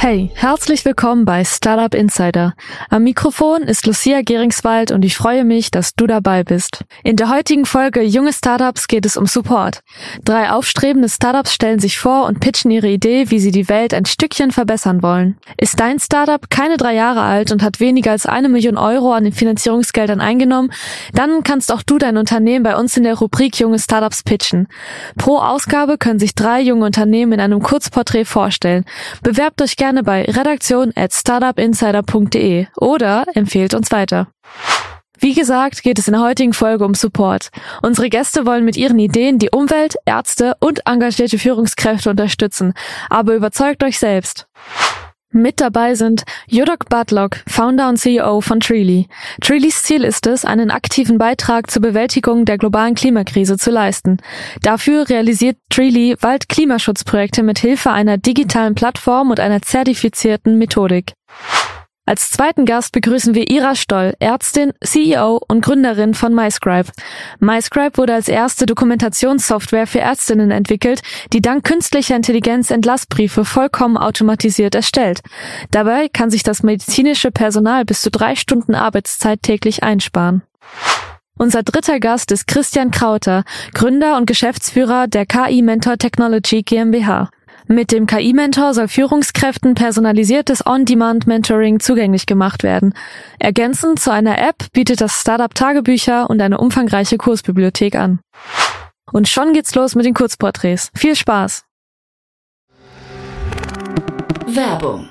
Hey, herzlich willkommen bei Startup Insider. Am Mikrofon ist Lucia Geringswald und ich freue mich, dass du dabei bist. In der heutigen Folge Junge Startups geht es um Support. Drei aufstrebende Startups stellen sich vor und pitchen ihre Idee, wie sie die Welt ein Stückchen verbessern wollen. Ist dein Startup keine drei Jahre alt und hat weniger als eine Million Euro an den Finanzierungsgeldern eingenommen, dann kannst auch du dein Unternehmen bei uns in der Rubrik Junge Startups pitchen. Pro Ausgabe können sich drei junge Unternehmen in einem Kurzporträt vorstellen. Bewerbt euch gerne bei redaktion at startupinsider.de oder empfehlt uns weiter. Wie gesagt, geht es in der heutigen Folge um Support. Unsere Gäste wollen mit ihren Ideen die Umwelt, Ärzte und engagierte Führungskräfte unterstützen. Aber überzeugt euch selbst. Mit dabei sind Jodok Butlock, Founder und CEO von Treely. Treelys Ziel ist es, einen aktiven Beitrag zur Bewältigung der globalen Klimakrise zu leisten. Dafür realisiert Treely Waldklimaschutzprojekte mit Hilfe einer digitalen Plattform und einer zertifizierten Methodik. Als zweiten Gast begrüßen wir Ira Stoll, Ärztin, CEO und Gründerin von MyScribe. MyScribe wurde als erste Dokumentationssoftware für Ärztinnen entwickelt, die dank künstlicher Intelligenz Entlassbriefe vollkommen automatisiert erstellt. Dabei kann sich das medizinische Personal bis zu drei Stunden Arbeitszeit täglich einsparen. Unser dritter Gast ist Christian Krauter, Gründer und Geschäftsführer der KI Mentor Technology GmbH. Mit dem KI-Mentor soll Führungskräften personalisiertes On-Demand-Mentoring zugänglich gemacht werden. Ergänzend zu einer App bietet das Startup Tagebücher und eine umfangreiche Kursbibliothek an. Und schon geht's los mit den Kurzporträts. Viel Spaß! Werbung.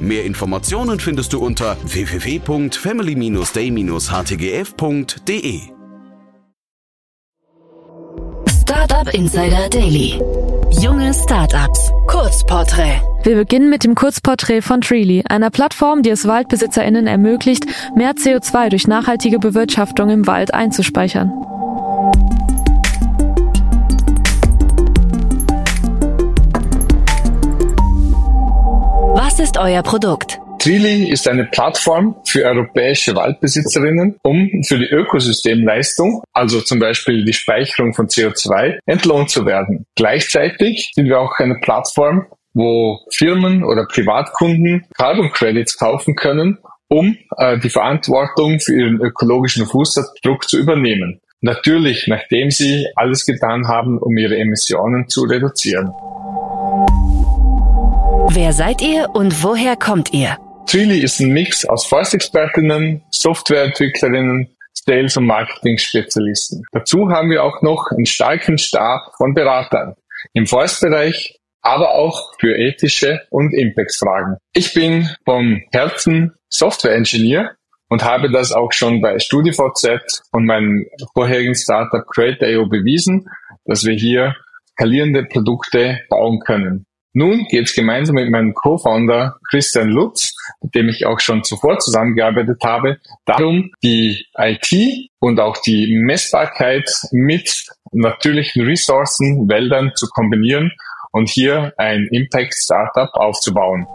Mehr Informationen findest du unter www.family-day-htgf www.startup.de. Startup Insider Daily. Junge Startups. Kurzporträt. Wir beginnen mit dem Kurzporträt von Treely, einer Plattform, die es WaldbesitzerInnen ermöglicht, mehr CO2 durch nachhaltige Bewirtschaftung im Wald einzuspeichern. Ist euer Produkt? Trili ist eine Plattform für europäische Waldbesitzerinnen, um für die Ökosystemleistung, also zum Beispiel die Speicherung von CO2, entlohnt zu werden. Gleichzeitig sind wir auch eine Plattform, wo Firmen oder Privatkunden Carbon Credits kaufen können, um äh, die Verantwortung für ihren ökologischen Fußabdruck zu übernehmen. Natürlich, nachdem sie alles getan haben, um ihre Emissionen zu reduzieren. Wer seid ihr und woher kommt ihr? Trili ist ein Mix aus Forstexpertinnen, Softwareentwicklerinnen, Sales- und Marketing-Spezialisten. Dazu haben wir auch noch einen starken Stab von Beratern im Forstbereich, aber auch für ethische und Impact-Fragen. Ich bin vom Herzen Software-Engineer und habe das auch schon bei StudiVZ und meinem vorherigen Startup Create.io bewiesen, dass wir hier skalierende Produkte bauen können. Nun geht es gemeinsam mit meinem Co-Founder Christian Lutz, mit dem ich auch schon zuvor zusammengearbeitet habe, darum, die IT und auch die Messbarkeit mit natürlichen Ressourcen, Wäldern zu kombinieren und hier ein Impact-Startup aufzubauen.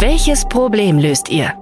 Welches Problem löst ihr?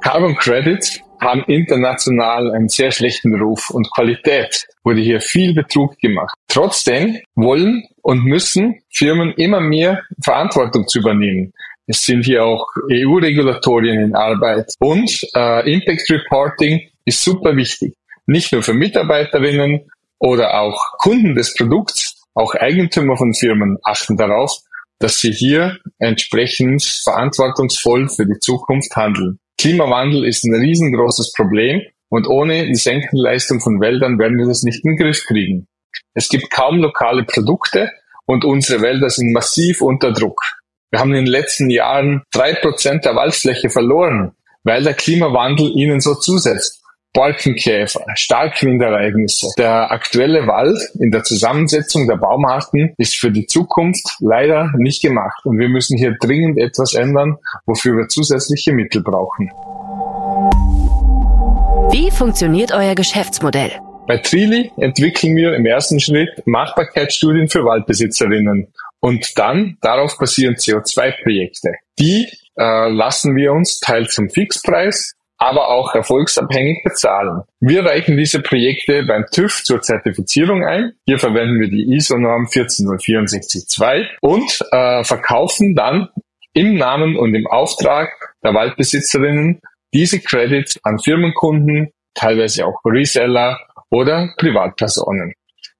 Carbon Credits haben international einen sehr schlechten Ruf und Qualität wurde hier viel Betrug gemacht. Trotzdem wollen und müssen Firmen immer mehr Verantwortung zu übernehmen. Es sind hier auch EU-Regulatorien in Arbeit und äh, Impact Reporting ist super wichtig. Nicht nur für Mitarbeiterinnen oder auch Kunden des Produkts, auch Eigentümer von Firmen achten darauf, dass sie hier entsprechend verantwortungsvoll für die Zukunft handeln. Klimawandel ist ein riesengroßes Problem und ohne die Senkenleistung von Wäldern werden wir das nicht in den Griff kriegen. Es gibt kaum lokale Produkte und unsere Wälder sind massiv unter Druck. Wir haben in den letzten Jahren drei Prozent der Waldfläche verloren, weil der Klimawandel ihnen so zusetzt. Borkenkäfer, Starkwindereignisse. Der aktuelle Wald in der Zusammensetzung der Baumarten ist für die Zukunft leider nicht gemacht und wir müssen hier dringend etwas ändern, wofür wir zusätzliche Mittel brauchen. Wie funktioniert euer Geschäftsmodell? Bei Trili entwickeln wir im ersten Schritt Machbarkeitsstudien für Waldbesitzerinnen und dann darauf basieren CO2-Projekte. Die äh, lassen wir uns teils zum Fixpreis, aber auch erfolgsabhängig bezahlen. Wir reichen diese Projekte beim TÜV zur Zertifizierung ein. Hier verwenden wir die ISO-Norm 14064-2 und äh, verkaufen dann im Namen und im Auftrag der Waldbesitzerinnen diese Credits an Firmenkunden, teilweise auch Reseller oder Privatpersonen.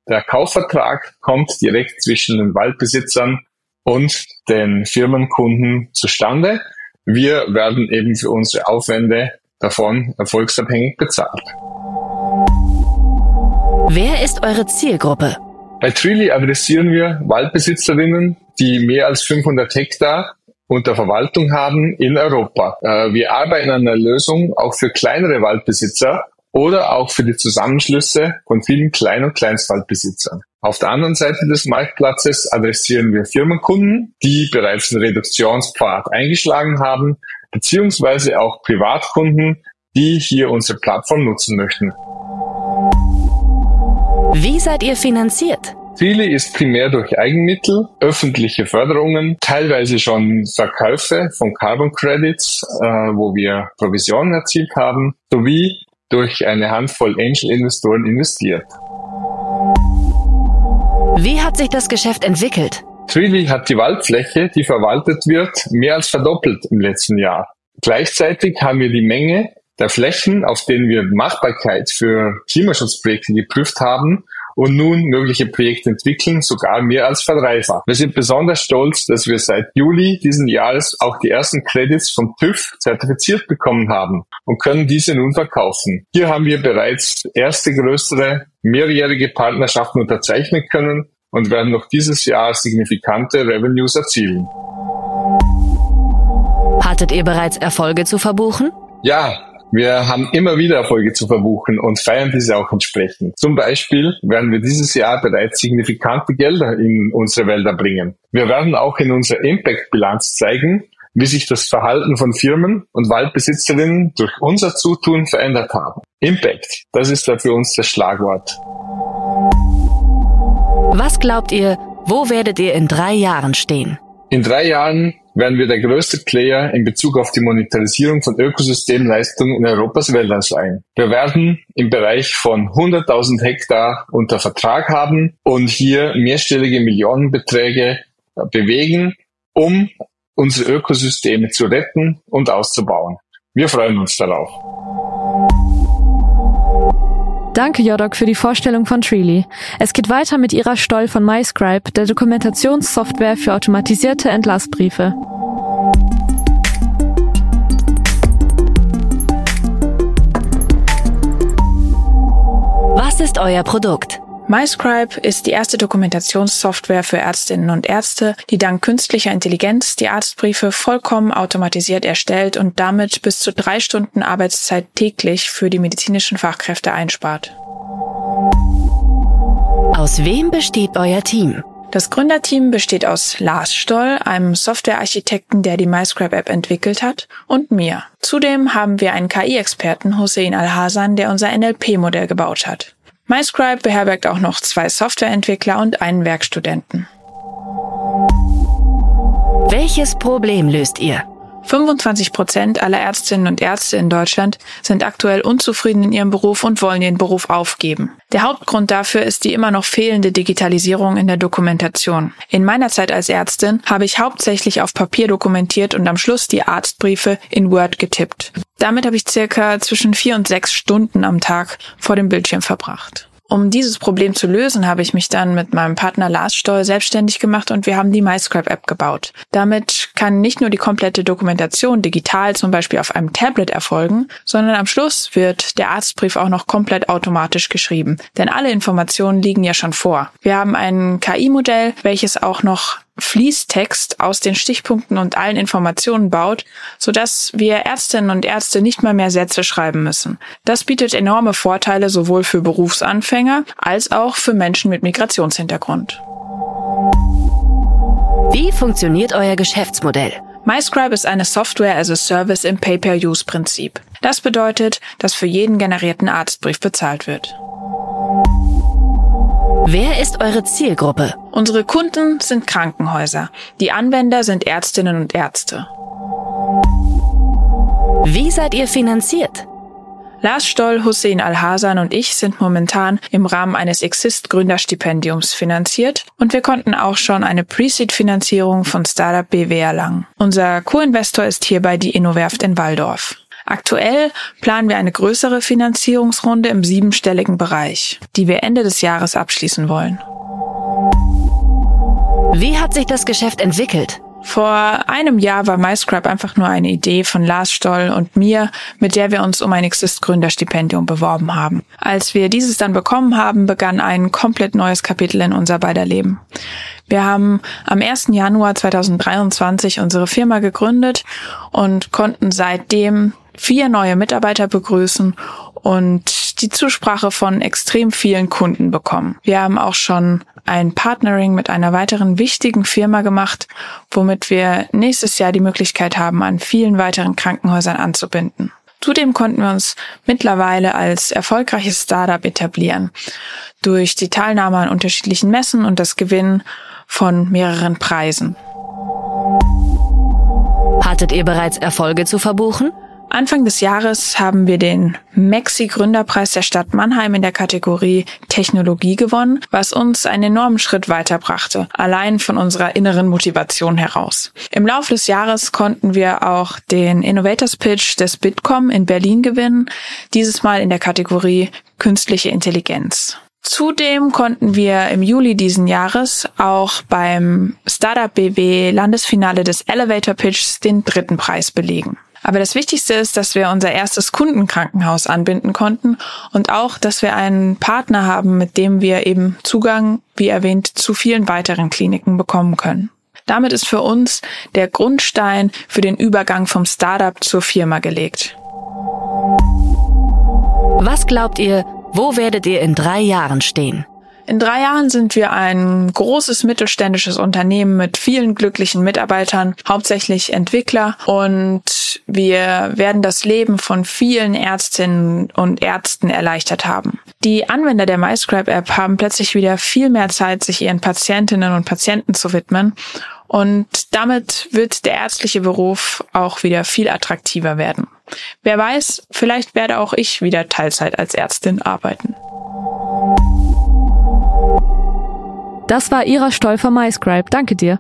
Der Kaufvertrag kommt direkt zwischen den Waldbesitzern und den Firmenkunden zustande. Wir werden eben für unsere Aufwände davon erfolgsabhängig bezahlt. Wer ist eure Zielgruppe? Bei Trilly adressieren wir Waldbesitzerinnen, die mehr als 500 Hektar unter Verwaltung haben in Europa. Äh, wir arbeiten an einer Lösung auch für kleinere Waldbesitzer oder auch für die Zusammenschlüsse von vielen Klein- und Kleinstwaldbesitzern. Auf der anderen Seite des Marktplatzes adressieren wir Firmenkunden, die bereits einen Reduktionspfad eingeschlagen haben, beziehungsweise auch Privatkunden, die hier unsere Plattform nutzen möchten. Wie seid ihr finanziert? Ziele ist primär durch Eigenmittel, öffentliche Förderungen, teilweise schon Verkäufe von Carbon Credits, äh, wo wir Provisionen erzielt haben, sowie durch eine Handvoll Angel-Investoren investiert. Wie hat sich das Geschäft entwickelt? Trilly hat die Waldfläche, die verwaltet wird, mehr als verdoppelt im letzten Jahr. Gleichzeitig haben wir die Menge der Flächen, auf denen wir Machbarkeit für Klimaschutzprojekte geprüft haben, und nun mögliche Projekte entwickeln, sogar mehr als verdreifacht. Wir sind besonders stolz, dass wir seit Juli diesen Jahres auch die ersten Credits vom TÜV zertifiziert bekommen haben und können diese nun verkaufen. Hier haben wir bereits erste größere mehrjährige Partnerschaften unterzeichnen können und werden noch dieses Jahr signifikante Revenues erzielen. Hattet ihr bereits Erfolge zu verbuchen? Ja, wir haben immer wieder Erfolge zu verbuchen und feiern diese auch entsprechend. Zum Beispiel werden wir dieses Jahr bereits signifikante Gelder in unsere Wälder bringen. Wir werden auch in unserer Impact-Bilanz zeigen, wie sich das Verhalten von Firmen und Waldbesitzerinnen durch unser Zutun verändert haben. Impact, das ist da für uns das Schlagwort. Was glaubt ihr, wo werdet ihr in drei Jahren stehen? In drei Jahren werden wir der größte Player in Bezug auf die Monetarisierung von Ökosystemleistungen in Europas Wäldern sein. Wir werden im Bereich von 100.000 Hektar unter Vertrag haben und hier mehrstellige Millionenbeträge bewegen, um unsere Ökosysteme zu retten und auszubauen. Wir freuen uns darauf. Danke, Jodok, für die Vorstellung von Treely. Es geht weiter mit Ihrer Stoll von MyScribe, der Dokumentationssoftware für automatisierte Entlassbriefe. Was ist euer Produkt? MyScribe ist die erste Dokumentationssoftware für Ärztinnen und Ärzte, die dank künstlicher Intelligenz die Arztbriefe vollkommen automatisiert erstellt und damit bis zu drei Stunden Arbeitszeit täglich für die medizinischen Fachkräfte einspart. Aus wem besteht euer Team? Das Gründerteam besteht aus Lars Stoll, einem Softwarearchitekten, der die MyScribe-App entwickelt hat, und mir. Zudem haben wir einen KI-Experten, Hussein Al-Hasan, der unser NLP-Modell gebaut hat. MyScribe beherbergt auch noch zwei Softwareentwickler und einen Werkstudenten. Welches Problem löst ihr? 25 Prozent aller Ärztinnen und Ärzte in Deutschland sind aktuell unzufrieden in ihrem Beruf und wollen ihren Beruf aufgeben. Der Hauptgrund dafür ist die immer noch fehlende Digitalisierung in der Dokumentation. In meiner Zeit als Ärztin habe ich hauptsächlich auf Papier dokumentiert und am Schluss die Arztbriefe in Word getippt. Damit habe ich circa zwischen vier und sechs Stunden am Tag vor dem Bildschirm verbracht. Um dieses Problem zu lösen, habe ich mich dann mit meinem Partner Lars Stoll selbstständig gemacht und wir haben die MyScribe-App gebaut. Damit kann nicht nur die komplette Dokumentation digital zum Beispiel auf einem Tablet erfolgen, sondern am Schluss wird der Arztbrief auch noch komplett automatisch geschrieben. Denn alle Informationen liegen ja schon vor. Wir haben ein KI-Modell, welches auch noch Fließtext aus den Stichpunkten und allen Informationen baut, sodass wir Ärztinnen und Ärzte nicht mal mehr Sätze schreiben müssen. Das bietet enorme Vorteile sowohl für Berufsanfänger als auch für Menschen mit Migrationshintergrund. Wie funktioniert euer Geschäftsmodell? MyScribe ist eine Software as a Service im Pay-per-Use-Prinzip. Das bedeutet, dass für jeden generierten Arztbrief bezahlt wird. Wer ist eure Zielgruppe? Unsere Kunden sind Krankenhäuser. Die Anwender sind Ärztinnen und Ärzte. Wie seid ihr finanziert? Lars Stoll, Hussein Al-Hasan und ich sind momentan im Rahmen eines Exist Gründerstipendiums finanziert und wir konnten auch schon eine Pre-Seed-Finanzierung von Startup BW erlangen. Unser Co-Investor ist hierbei die Innowerft in Waldorf. Aktuell planen wir eine größere Finanzierungsrunde im siebenstelligen Bereich, die wir Ende des Jahres abschließen wollen. Wie hat sich das Geschäft entwickelt? Vor einem Jahr war MyScribe einfach nur eine Idee von Lars Stoll und mir, mit der wir uns um ein Exist-Gründerstipendium beworben haben. Als wir dieses dann bekommen haben, begann ein komplett neues Kapitel in unser beider Leben. Wir haben am 1. Januar 2023 unsere Firma gegründet und konnten seitdem vier neue Mitarbeiter begrüßen und die Zusprache von extrem vielen Kunden bekommen. Wir haben auch schon ein Partnering mit einer weiteren wichtigen Firma gemacht, womit wir nächstes Jahr die Möglichkeit haben, an vielen weiteren Krankenhäusern anzubinden. Zudem konnten wir uns mittlerweile als erfolgreiches Startup etablieren durch die Teilnahme an unterschiedlichen Messen und das Gewinnen von mehreren Preisen. Hattet ihr bereits Erfolge zu verbuchen? Anfang des Jahres haben wir den Maxi Gründerpreis der Stadt Mannheim in der Kategorie Technologie gewonnen, was uns einen enormen Schritt weiterbrachte, allein von unserer inneren Motivation heraus. Im Laufe des Jahres konnten wir auch den Innovators Pitch des Bitkom in Berlin gewinnen, dieses Mal in der Kategorie Künstliche Intelligenz. Zudem konnten wir im Juli diesen Jahres auch beim Startup BW Landesfinale des Elevator Pitchs den dritten Preis belegen. Aber das Wichtigste ist, dass wir unser erstes Kundenkrankenhaus anbinden konnten und auch, dass wir einen Partner haben, mit dem wir eben Zugang, wie erwähnt, zu vielen weiteren Kliniken bekommen können. Damit ist für uns der Grundstein für den Übergang vom Startup zur Firma gelegt. Was glaubt ihr, wo werdet ihr in drei Jahren stehen? In drei Jahren sind wir ein großes mittelständisches Unternehmen mit vielen glücklichen Mitarbeitern, hauptsächlich Entwickler und wir werden das Leben von vielen Ärztinnen und Ärzten erleichtert haben. Die Anwender der MyScribe-App haben plötzlich wieder viel mehr Zeit, sich ihren Patientinnen und Patienten zu widmen und damit wird der ärztliche Beruf auch wieder viel attraktiver werden. Wer weiß, vielleicht werde auch ich wieder Teilzeit als Ärztin arbeiten. Das war Ira Stoll von MyScribe. Danke dir.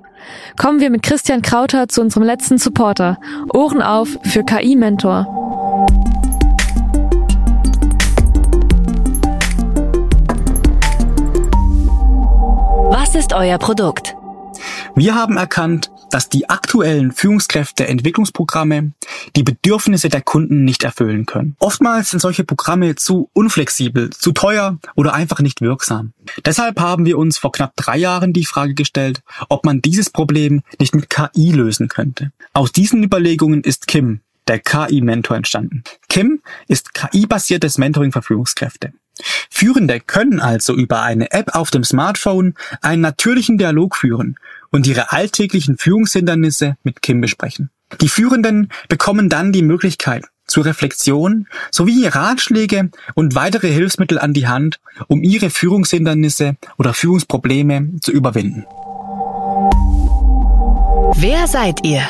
Kommen wir mit Christian Krauter zu unserem letzten Supporter. Ohren auf für KI-Mentor. Was ist euer Produkt? Wir haben erkannt, dass die aktuellen Führungskräfteentwicklungsprogramme die Bedürfnisse der Kunden nicht erfüllen können. Oftmals sind solche Programme zu unflexibel, zu teuer oder einfach nicht wirksam. Deshalb haben wir uns vor knapp drei Jahren die Frage gestellt, ob man dieses Problem nicht mit KI lösen könnte. Aus diesen Überlegungen ist Kim, der KI-Mentor, entstanden. Kim ist KI-basiertes Mentoring für Führungskräfte. Führende können also über eine App auf dem Smartphone einen natürlichen Dialog führen und ihre alltäglichen Führungshindernisse mit Kim besprechen. Die Führenden bekommen dann die Möglichkeit zur Reflexion sowie Ratschläge und weitere Hilfsmittel an die Hand, um ihre Führungshindernisse oder Führungsprobleme zu überwinden. Wer seid ihr?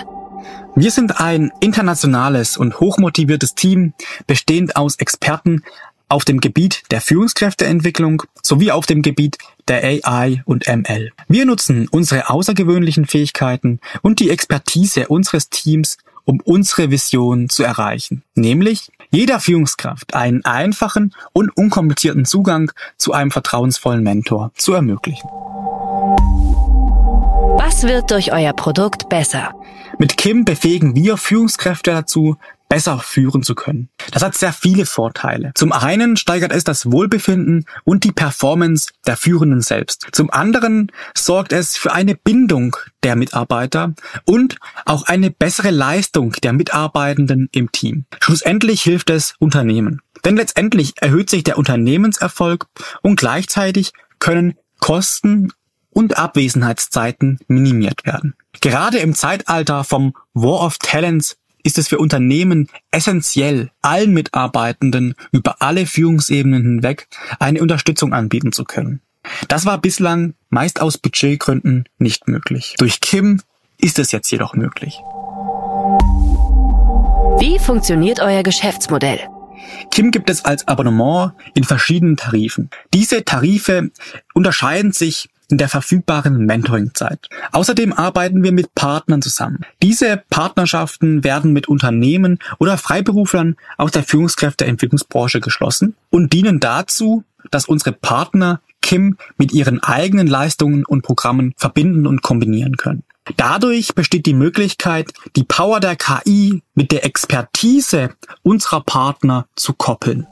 Wir sind ein internationales und hochmotiviertes Team, bestehend aus Experten auf dem Gebiet der Führungskräfteentwicklung sowie auf dem Gebiet der AI und ML. Wir nutzen unsere außergewöhnlichen Fähigkeiten und die Expertise unseres Teams, um unsere Vision zu erreichen, nämlich jeder Führungskraft einen einfachen und unkomplizierten Zugang zu einem vertrauensvollen Mentor zu ermöglichen. Was wird durch euer Produkt besser? Mit Kim befähigen wir Führungskräfte dazu, besser führen zu können. Das hat sehr viele Vorteile. Zum einen steigert es das Wohlbefinden und die Performance der Führenden selbst. Zum anderen sorgt es für eine Bindung der Mitarbeiter und auch eine bessere Leistung der Mitarbeitenden im Team. Schlussendlich hilft es Unternehmen. Denn letztendlich erhöht sich der Unternehmenserfolg und gleichzeitig können Kosten und Abwesenheitszeiten minimiert werden. Gerade im Zeitalter vom War of Talents ist es für Unternehmen essentiell, allen Mitarbeitenden über alle Führungsebenen hinweg eine Unterstützung anbieten zu können. Das war bislang meist aus Budgetgründen nicht möglich. Durch Kim ist es jetzt jedoch möglich. Wie funktioniert euer Geschäftsmodell? Kim gibt es als Abonnement in verschiedenen Tarifen. Diese Tarife unterscheiden sich in der verfügbaren Mentoring-Zeit. Außerdem arbeiten wir mit Partnern zusammen. Diese Partnerschaften werden mit Unternehmen oder Freiberuflern aus der Führungskräfteentwicklungsbranche geschlossen und dienen dazu, dass unsere Partner Kim mit ihren eigenen Leistungen und Programmen verbinden und kombinieren können. Dadurch besteht die Möglichkeit, die Power der KI mit der Expertise unserer Partner zu koppeln.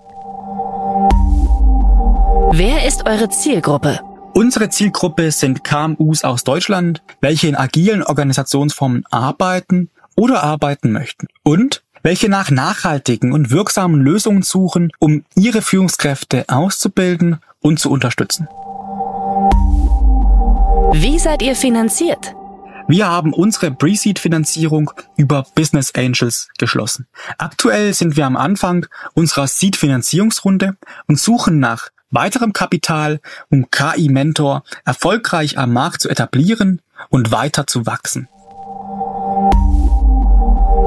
Wer ist eure Zielgruppe? Unsere Zielgruppe sind KMUs aus Deutschland, welche in agilen Organisationsformen arbeiten oder arbeiten möchten und welche nach nachhaltigen und wirksamen Lösungen suchen, um ihre Führungskräfte auszubilden und zu unterstützen. Wie seid ihr finanziert? Wir haben unsere Pre-Seed-Finanzierung über Business Angels geschlossen. Aktuell sind wir am Anfang unserer Seed-Finanzierungsrunde und suchen nach weiterem Kapital, um KI Mentor erfolgreich am Markt zu etablieren und weiter zu wachsen.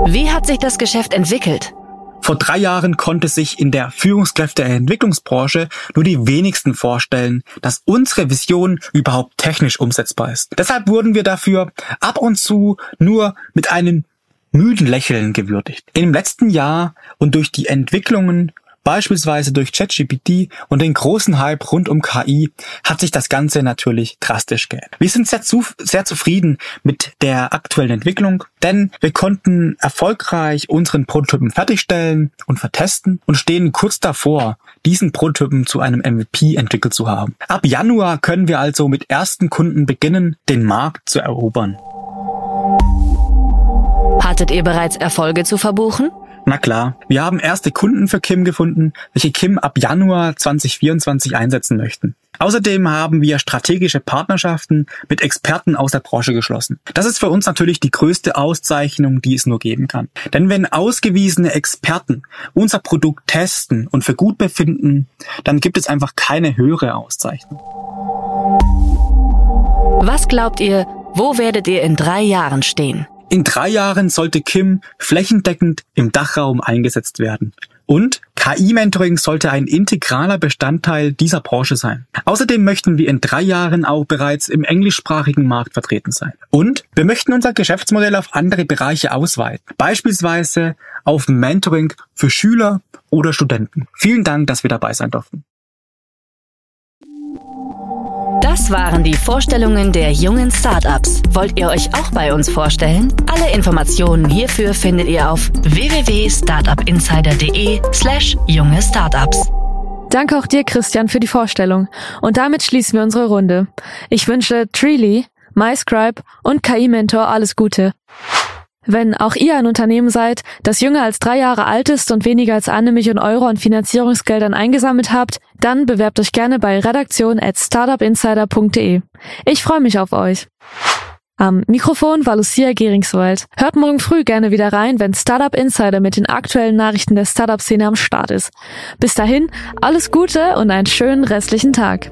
Wie hat sich das Geschäft entwickelt? Vor drei Jahren konnte sich in der Führungskräfteentwicklungsbranche nur die wenigsten vorstellen, dass unsere Vision überhaupt technisch umsetzbar ist. Deshalb wurden wir dafür ab und zu nur mit einem müden Lächeln gewürdigt. Im letzten Jahr und durch die Entwicklungen Beispielsweise durch ChatGPT und den großen Hype rund um KI hat sich das Ganze natürlich drastisch geändert. Wir sind sehr, zu, sehr zufrieden mit der aktuellen Entwicklung, denn wir konnten erfolgreich unseren Prototypen fertigstellen und vertesten und stehen kurz davor, diesen Prototypen zu einem MVP entwickelt zu haben. Ab Januar können wir also mit ersten Kunden beginnen, den Markt zu erobern. Hattet ihr bereits Erfolge zu verbuchen? Na klar, wir haben erste Kunden für Kim gefunden, welche Kim ab Januar 2024 einsetzen möchten. Außerdem haben wir strategische Partnerschaften mit Experten aus der Branche geschlossen. Das ist für uns natürlich die größte Auszeichnung, die es nur geben kann. Denn wenn ausgewiesene Experten unser Produkt testen und für gut befinden, dann gibt es einfach keine höhere Auszeichnung. Was glaubt ihr, wo werdet ihr in drei Jahren stehen? In drei Jahren sollte Kim flächendeckend im Dachraum eingesetzt werden. Und KI-Mentoring sollte ein integraler Bestandteil dieser Branche sein. Außerdem möchten wir in drei Jahren auch bereits im englischsprachigen Markt vertreten sein. Und wir möchten unser Geschäftsmodell auf andere Bereiche ausweiten. Beispielsweise auf Mentoring für Schüler oder Studenten. Vielen Dank, dass wir dabei sein durften. Das waren die Vorstellungen der jungen Startups. Wollt ihr euch auch bei uns vorstellen? Alle Informationen hierfür findet ihr auf www.startupinsider.de/slash junge Startups. Danke auch dir, Christian, für die Vorstellung. Und damit schließen wir unsere Runde. Ich wünsche Treely, MyScribe und KI-Mentor alles Gute. Wenn auch ihr ein Unternehmen seid, das jünger als drei Jahre alt ist und weniger als eine Million Euro an Finanzierungsgeldern eingesammelt habt, dann bewerbt euch gerne bei redaktion at startupinsider.de. Ich freue mich auf euch. Am Mikrofon war Lucia Geringswald. Hört morgen früh gerne wieder rein, wenn Startup Insider mit den aktuellen Nachrichten der Startup-Szene am Start ist. Bis dahin, alles Gute und einen schönen restlichen Tag.